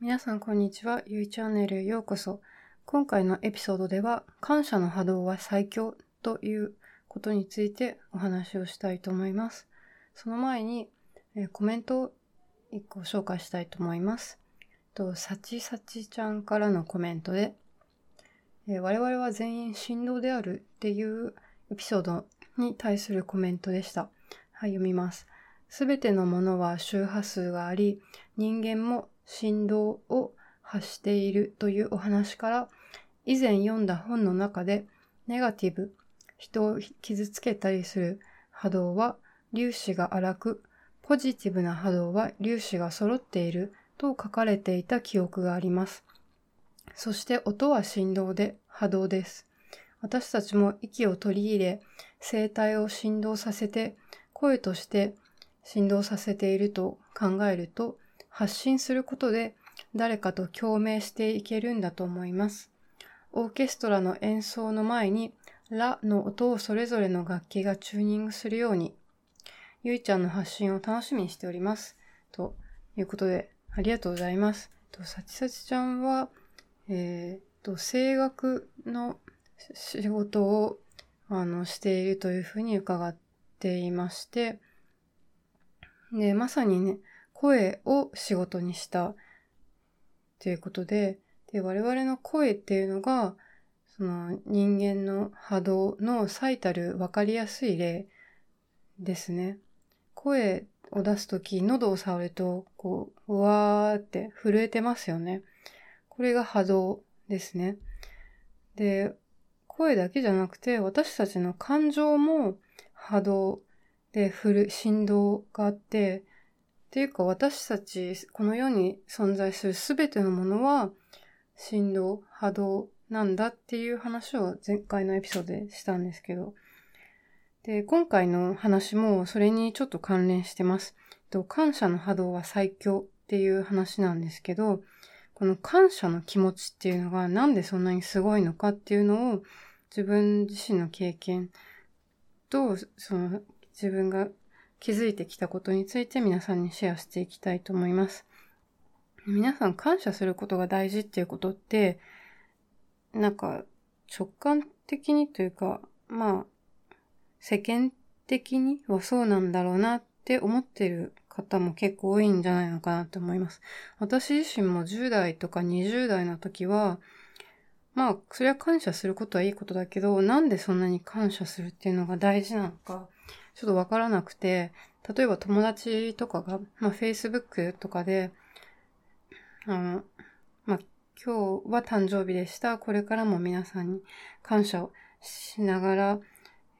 皆さんこんにちは。ゆいチャンネルへようこそ。今回のエピソードでは、感謝の波動は最強ということについてお話をしたいと思います。その前に、え、コメントを1個紹介したいと思います。と、さちさちちゃんからのコメントで、え、我々は全員振動であるっていうエピソードに対するコメントでした。はい、読みます。すべてのものは周波数があり、人間も振動を発しているというお話から、以前読んだ本の中で、ネガティブ、人を傷つけたりする波動は粒子が荒く、ポジティブな波動は粒子が揃っていると書かれていた記憶があります。そして音は振動で波動です。私たちも息を取り入れ、声帯を振動させて、声として振動させていると考えると、発信することで誰かと共鳴していけるんだと思います。オーケストラの演奏の前に、ラの音をそれぞれの楽器がチューニングするように、ゆいちゃんの発信を楽しみにしております。ということで、ありがとうございます。と、さちさちちゃんは、えー、と、声楽の仕事を、あの、しているというふうに伺っていまして、で、まさにね、声を仕事にしたということで、で、我々の声っていうのが、その人間の波動の最たるわかりやすい例ですね。声を出すとき、喉を触ると、こう、うわーって震えてますよね。これが波動ですね。で、声だけじゃなくて、私たちの感情も波動で振る、振動があって、っていうか私たち、この世に存在するすべてのものは、振動、波動なんだっていう話を前回のエピソードでしたんですけど、で、今回の話もそれにちょっと関連してます。と感謝の波動は最強っていう話なんですけど、この感謝の気持ちっていうのがなんでそんなにすごいのかっていうのを自分自身の経験と、その自分が気づいてきたことについて皆さんにシェアしていきたいと思います。皆さん感謝することが大事っていうことって、なんか直感的にというか、まあ、世間的にはそうなんだろうなって思ってる方も結構多いんじゃないのかなと思います。私自身も10代とか20代の時は、まあ、それは感謝することはいいことだけど、なんでそんなに感謝するっていうのが大事なのか、ちょっとわからなくて、例えば友達とかが、まあ、Facebook とかで、あの、まあ、今日は誕生日でした。これからも皆さんに感謝をしながら、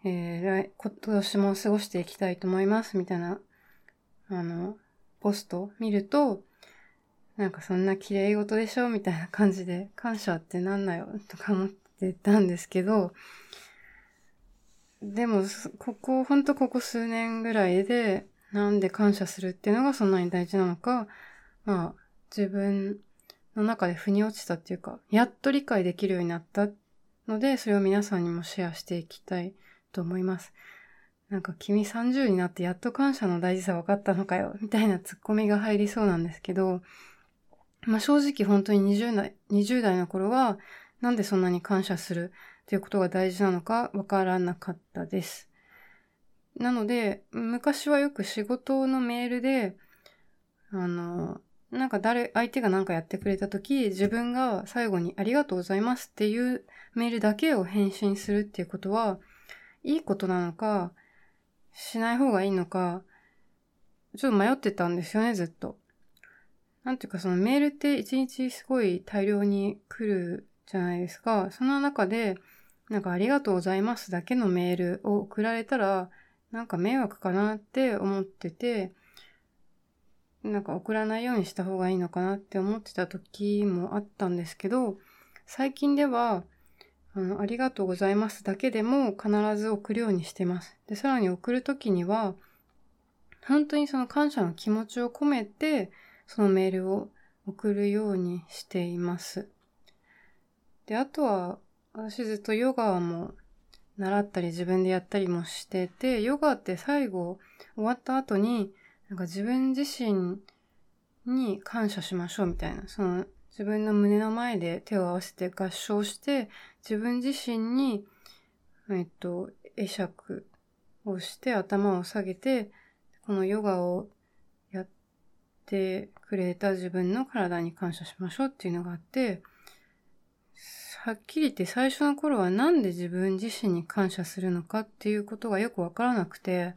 えー、今年も過ごしていきたいと思います。みたいな、あの、ポスト見ると、なんかそんな綺麗事でしょ？みたいな感じで、感謝ってなんなよ？とか思ってたんですけど、でも、ここ、ほんとここ数年ぐらいで、なんで感謝するっていうのがそんなに大事なのか、まあ、自分の中で腑に落ちたっていうか、やっと理解できるようになったので、それを皆さんにもシェアしていきたいと思います。なんか君30になってやっと感謝の大事さ分かったのかよ、みたいなツッコミが入りそうなんですけど、まあ正直本当に20代、20代の頃は、なんでそんなに感謝するっていうことが大事なのかわからなかったです。なので、昔はよく仕事のメールで、あの、なんか誰、相手が何かやってくれた時、自分が最後にありがとうございますっていうメールだけを返信するっていうことは、いいことなのか、しない方がいいのか、ちょっと迷ってたんですよね、ずっと。なんていうかそのメールって一日すごい大量に来るじゃないですか。その中で、なんかありがとうございますだけのメールを送られたら、なんか迷惑かなって思ってて、なんか送らないようにした方がいいのかなって思ってた時もあったんですけど、最近では、あの、ありがとうございますだけでも必ず送るようにしてます。で、さらに送るときには、本当にその感謝の気持ちを込めて、そのメールを送るようにしています。で、あとは、私ずっとヨガも習ったり自分でやったりもしてて、ヨガって最後終わった後に、なんか自分自身に感謝しましょうみたいな、その自分の胸の前で手を合わせて合唱して、自分自身に、えっと、会釈をして頭を下げて、このヨガをやってくれた自分の体に感謝しましょうっていうのがあって、はっきり言って最初の頃はなんで自分自身に感謝するのかっていうことがよくわからなくて、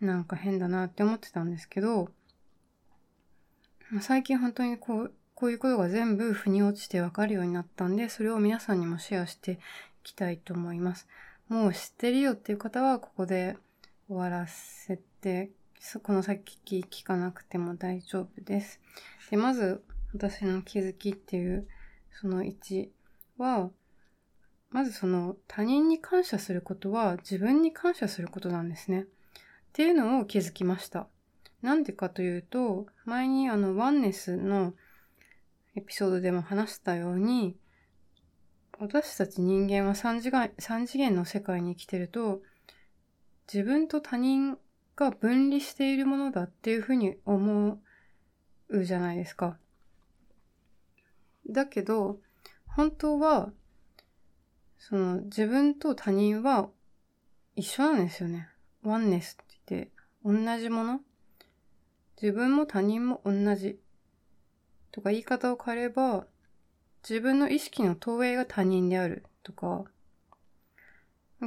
なんか変だなって思ってたんですけど、最近本当にこう、こういうことが全部腑に落ちてわかるようになったんで、それを皆さんにもシェアしていきたいと思います。もう知ってるよっていう方はここで終わらせて、この先聞かなくても大丈夫です。で、まず私の気づきっていうその1は、まずその他人に感謝することは自分に感謝することなんですね。っていうのを気づきました。なんでかというと、前にあのワンネスのエピソードでも話したように、私たち人間は3次元 ,3 次元の世界に生きてると、自分と他人が分離しているものだっていうふうに思うじゃないですか。だけど、本当は、その自分と他人は一緒なんですよね。ワンネスって言って、同じもの？自分も他人も同じ。とか言い方を変えれば、自分の意識の投影が他人であるとか、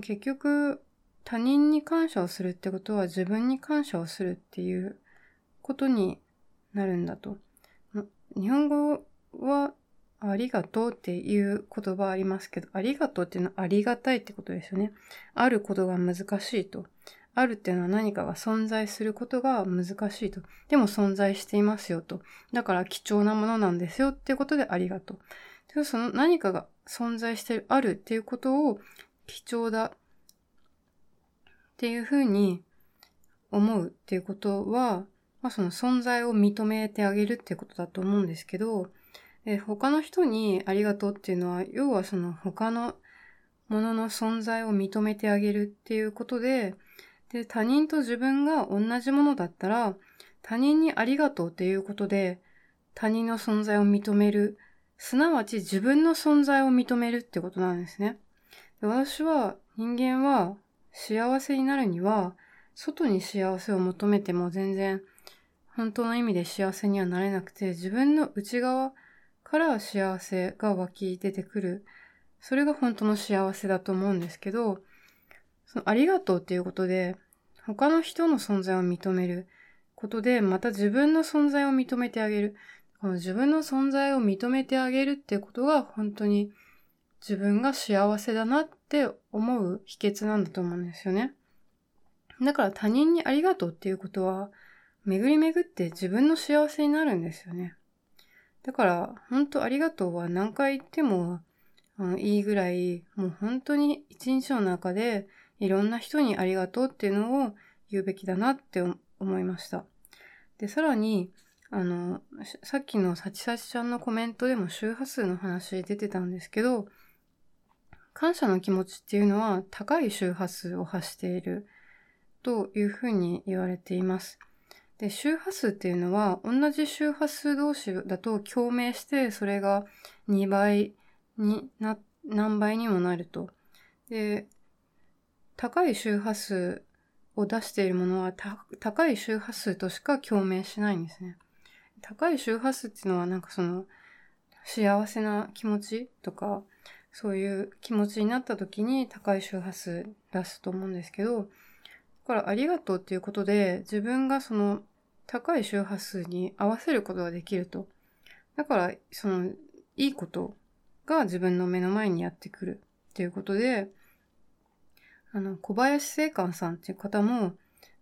結局、他人に感謝をするってことは自分に感謝をするっていうことになるんだと。日本語はありがとうっていう言葉ありますけど、ありがとうっていうのはありがたいってことですよね。あることが難しいと。あるっていうのは何かが存在することが難しいと。でも存在していますよと。だから貴重なものなんですよっていうことでありがとう。でその何かが存在してる、あるっていうことを貴重だっていうふうに思うっていうことは、まあ、その存在を認めてあげるっていうことだと思うんですけど、え他の人にありがとうっていうのは、要はその他のものの存在を認めてあげるっていうことで、で、他人と自分が同じものだったら、他人にありがとうっていうことで、他人の存在を認める。すなわち自分の存在を認めるってことなんですね。で私は人間は幸せになるには、外に幸せを求めても全然本当の意味で幸せにはなれなくて、自分の内側から幸せが湧き出てくる。それが本当の幸せだと思うんですけど、そのありがとうっていうことで、他の人の存在を認めることで、また自分の存在を認めてあげる。この自分の存在を認めてあげるってことが本当に自分が幸せだなって思う秘訣なんだと思うんですよね。だから他人にありがとうっていうことは、巡り巡って自分の幸せになるんですよね。だから、本当ありがとうは何回言ってもいいぐらい、もう本当に一日の中でいろんな人にありがとうっていうのを言うべきだなって思いました。で、さらに、あの、さっきのさちさちちゃんのコメントでも周波数の話出てたんですけど、感謝の気持ちっていうのは高い周波数を発しているというふうに言われています。で、周波数っていうのは同じ周波数同士だと共鳴してそれが2倍にな、何倍にもなると。で、高い周波数を出しているものは高い周波数としか共鳴しないんですね。高い周波数っていうのはなんかその幸せな気持ちとかそういう気持ちになった時に高い周波数出すと思うんですけど、からありがとうっていうことで自分がその高い周波数に合わせることができると。だからそのいいことが自分の目の前にやってくるっていうことで、あの、小林聖寛さんっていう方も、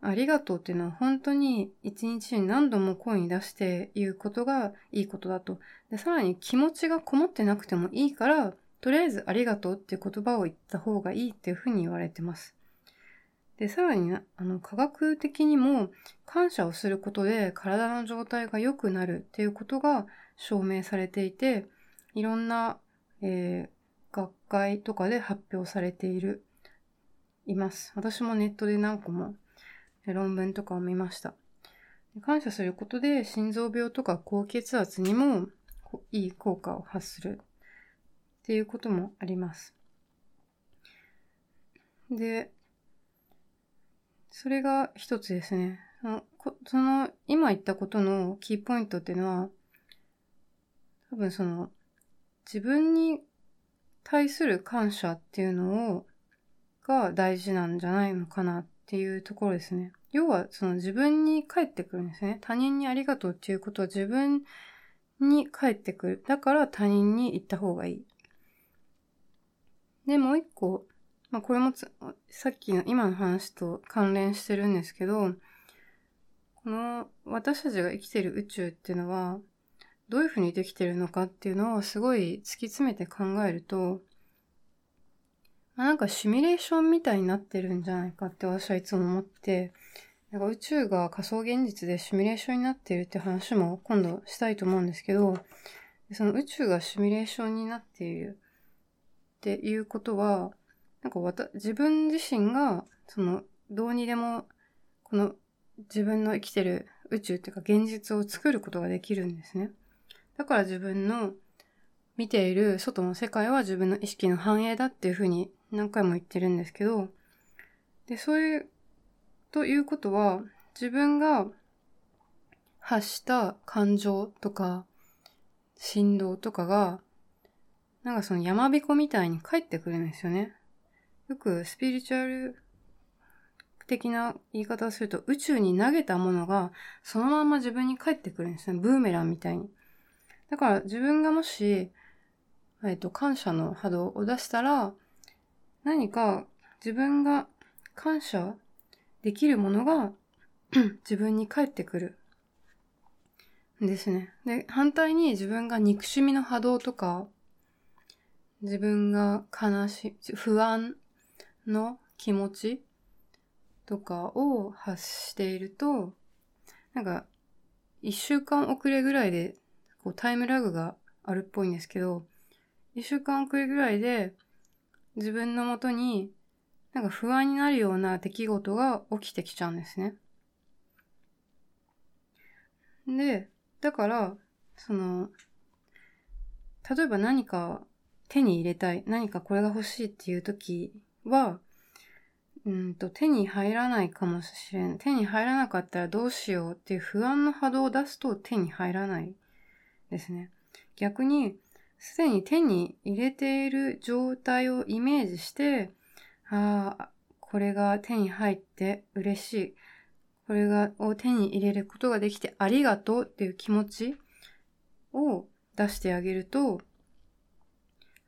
ありがとうっていうのは本当に一日に何度も声に出して言うことがいいことだと。で、さらに気持ちがこもってなくてもいいから、とりあえずありがとうっていう言葉を言った方がいいっていうふうに言われてます。で、さらに、あの、科学的にも感謝をすることで体の状態が良くなるっていうことが証明されていて、いろんな、えー、学会とかで発表されているいます。私もネットで何個も論文とかを見ました。感謝することで心臓病とか高血圧にもいい効果を発するっていうこともあります。で、それが一つですね。その、今言ったことのキーポイントっていうのは、多分その、自分に対する感謝っていうのを、が大事なんじゃないのかなっていうところですね。要は、その自分に返ってくるんですね。他人にありがとうっていうことは自分に返ってくる。だから他人に言った方がいい。で、もう一個、まあこれもさっきの今の話と関連してるんですけど、この私たちが生きてる宇宙っていうのは、どういうふうにできてるのかっていうのをすごい突き詰めて考えると、まあ、なんかシミュレーションみたいになってるんじゃないかって私はいつも思って、なんか宇宙が仮想現実でシミュレーションになってるって話も今度したいと思うんですけど、その宇宙がシミュレーションになっているっていうことは、なんかわた自分自身が、その、どうにでも、この自分の生きてる宇宙っていうか現実を作ることができるんですね。だから自分の見ている外の世界は自分の意識の反映だっていうふうに何回も言ってるんですけど、で、そういう、ということは、自分が発した感情とか、振動とかが、なんかその山彦みたいに返ってくるんですよね。よくスピリチュアル的な言い方をすると、宇宙に投げたものがそのまま自分に返ってくるんですね。ブーメランみたいに。だから自分がもし、えっと、感謝の波動を出したら、何か自分が感謝できるものが 自分に返ってくる。ですね。で、反対に自分が憎しみの波動とか、自分が悲しい、不安の気持ちとかを発していると、なんか、一週間遅れぐらいで、こうタイムラグがあるっぽいんですけど、一週間遅れぐらいで、自分のもとになんか不安になるような出来事が起きてきちゃうんですね。で、だから、その、例えば何か手に入れたい、何かこれが欲しいっていう時は、うんと手に入らないかもしれん。手に入らなかったらどうしようっていう不安の波動を出すと手に入らないですね。逆に、すでに手に入れている状態をイメージして、ああ、これが手に入って嬉しい。これが、を手に入れることができてありがとうっていう気持ちを出してあげると、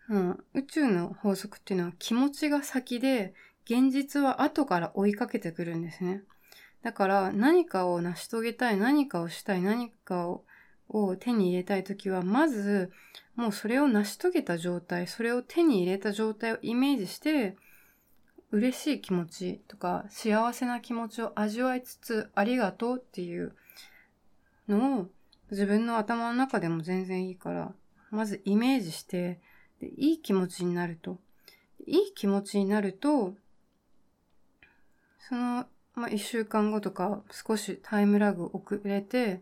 うん、宇宙の法則っていうのは気持ちが先で、現実は後から追いかけてくるんですね。だから何かを成し遂げたい、何かをしたい、何かをを手に入れたいときは、まず、もうそれを成し遂げた状態、それを手に入れた状態をイメージして、嬉しい気持ちとか、幸せな気持ちを味わいつつ、ありがとうっていうのを、自分の頭の中でも全然いいから、まずイメージして、でいい気持ちになると。いい気持ちになると、その、まあ、一週間後とか少しタイムラグ遅れて、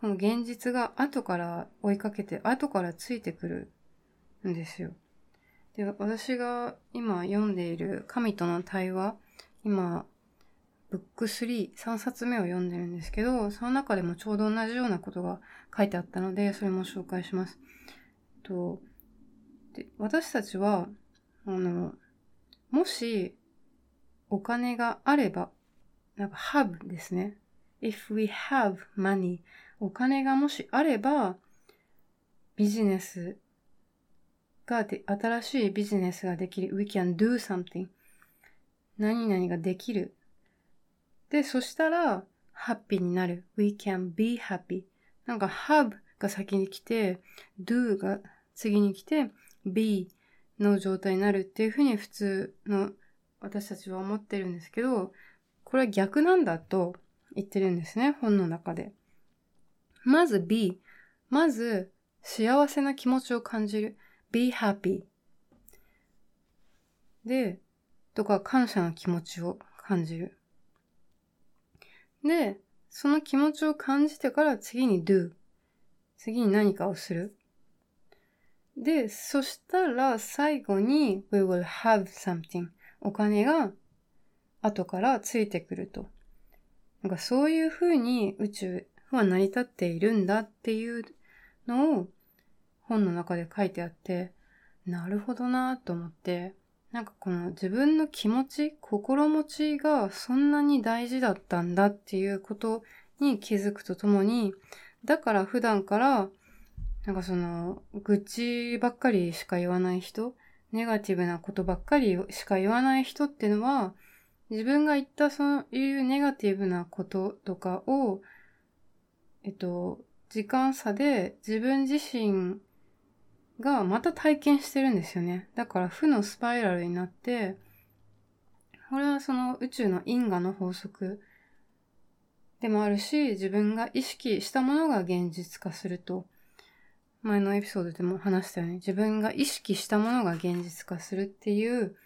この現実が後から追いかけて、後からついてくるんですよ。で、私が今読んでいる神との対話、今、ブック3、3冊目を読んでるんですけど、その中でもちょうど同じようなことが書いてあったので、それも紹介します。と私たちは、あの、もし、お金があれば、なんか have ですね。if we have money お金がもしあれば、ビジネスがで、新しいビジネスができる。We can do something. 何々ができる。で、そしたら、ハッピーになる。We can be happy. なんか have が先に来て、do が次に来て、B の状態になるっていうふうに普通の私たちは思ってるんですけど、これは逆なんだと言ってるんですね、本の中で。まず B。まず幸せな気持ちを感じる。be happy。で、とか感謝の気持ちを感じる。で、その気持ちを感じてから次に do。次に何かをする。で、そしたら最後に we will have something。お金が後からついてくると。なんかそういう風に宇宙は成り立っているんだっていうのを本の中で書いてあって、なるほどなと思って、なんかこの自分の気持ち、心持ちがそんなに大事だったんだっていうことに気づくとともに、だから普段からなんかその、愚痴ばっかりしか言わない人、ネガティブなことばっかりしか言わない人っていうのは、自分が言ったそういうネガティブなこととかを、えっと、時間差で自分自身がまた体験してるんですよね。だから負のスパイラルになって、これはその宇宙の因果の法則でもあるし、自分が意識したものが現実化すると。前のエピソードでも話したように、自分が意識したものが現実化するっていう、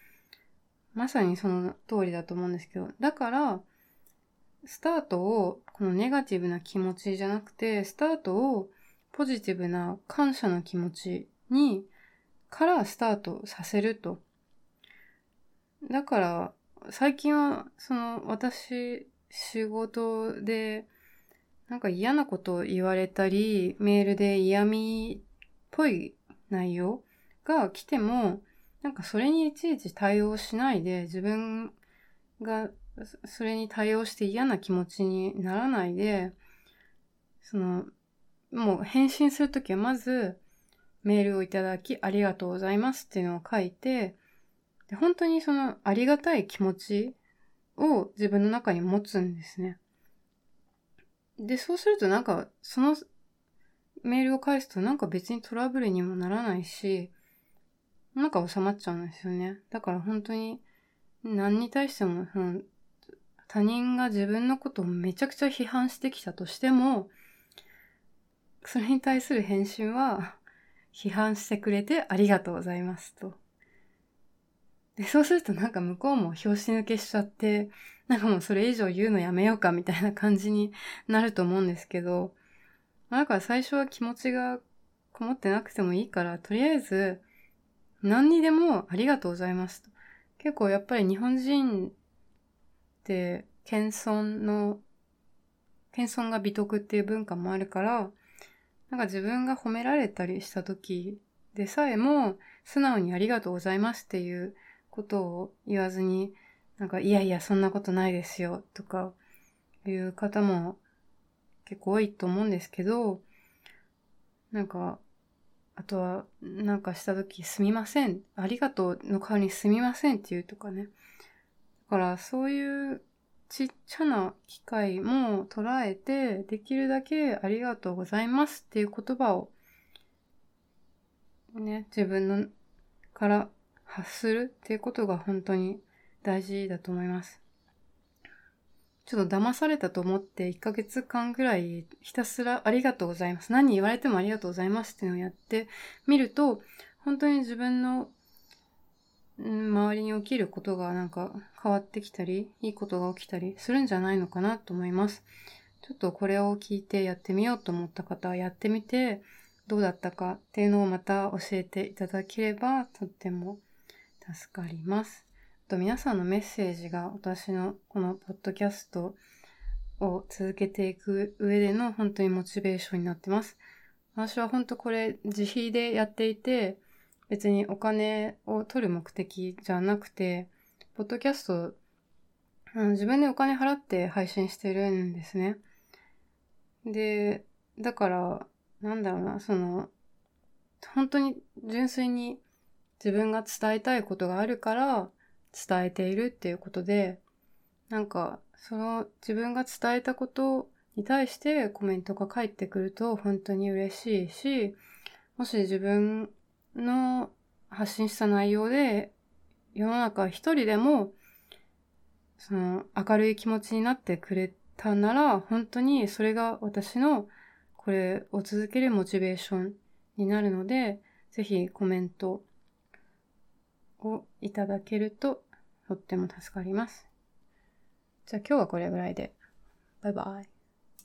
まさにその通りだと思うんですけど、だから、スタートを、このネガティブな気持ちじゃなくて、スタートをポジティブな感謝の気持ちに、からスタートさせると。だから、最近は、その、私、仕事で、なんか嫌なことを言われたり、メールで嫌味っぽい内容が来ても、なんかそれにいちいち対応しないで、自分がそれに対応して嫌な気持ちにならないで、その、もう返信するときはまず、メールをいただきありがとうございますっていうのを書いて、で本当にそのありがたい気持ちを自分の中に持つんですね。で、そうするとなんか、そのメールを返すとなんか別にトラブルにもならないし、なんか収まっちゃうんですよね。だから本当に何に対しても、その他人が自分のことをめちゃくちゃ批判してきたとしても、それに対する返信は、批判してくれてありがとうございますと。で、そうするとなんか向こうも拍子抜けしちゃって、なんかもうそれ以上言うのやめようかみたいな感じになると思うんですけど、まあ、だか最初は気持ちがこもってなくてもいいから、とりあえず何にでもありがとうございますと。結構やっぱり日本人って謙遜の、謙遜が美徳っていう文化もあるから、なんか自分が褒められたりした時でさえも素直にありがとうございますっていうことを言わずに、なんか、いやいや、そんなことないですよ、とか、いう方も結構多いと思うんですけど、なんか、あとは、なんかした時、すみません、ありがとうの代わりにすみませんっていうとかね。だから、そういうちっちゃな機会も捉えて、できるだけありがとうございますっていう言葉を、ね、自分のから発するっていうことが本当に大事だと思います。ちょっと騙されたと思って1ヶ月間ぐらいひたすらありがとうございます。何言われてもありがとうございますっていうのをやってみると、本当に自分の、周りに起きることがなんか変わってきたり、いいことが起きたりするんじゃないのかなと思います。ちょっとこれを聞いてやってみようと思った方はやってみて、どうだったかっていうのをまた教えていただければとっても助かります。と皆さんのメッセージが私のこのポッドキャストを続けていく上での本当にモチベーションになってます。私は本当これ自費でやっていて、別にお金を取る目的じゃなくて、ポッドキャスト、自分でお金払って配信してるんですね。で、だから、なんだろうな、その、本当に純粋に自分が伝えたいことがあるから伝えているっていうことで、なんか、その自分が伝えたことに対してコメントが返ってくると本当に嬉しいし、もし自分の発信した内容で世の中一人でもその明るい気持ちになってくれたなら本当にそれが私のこれを続けるモチベーションになるのでぜひコメントをいただけるととっても助かります。じゃあ今日はこれぐらいで。バイバイ。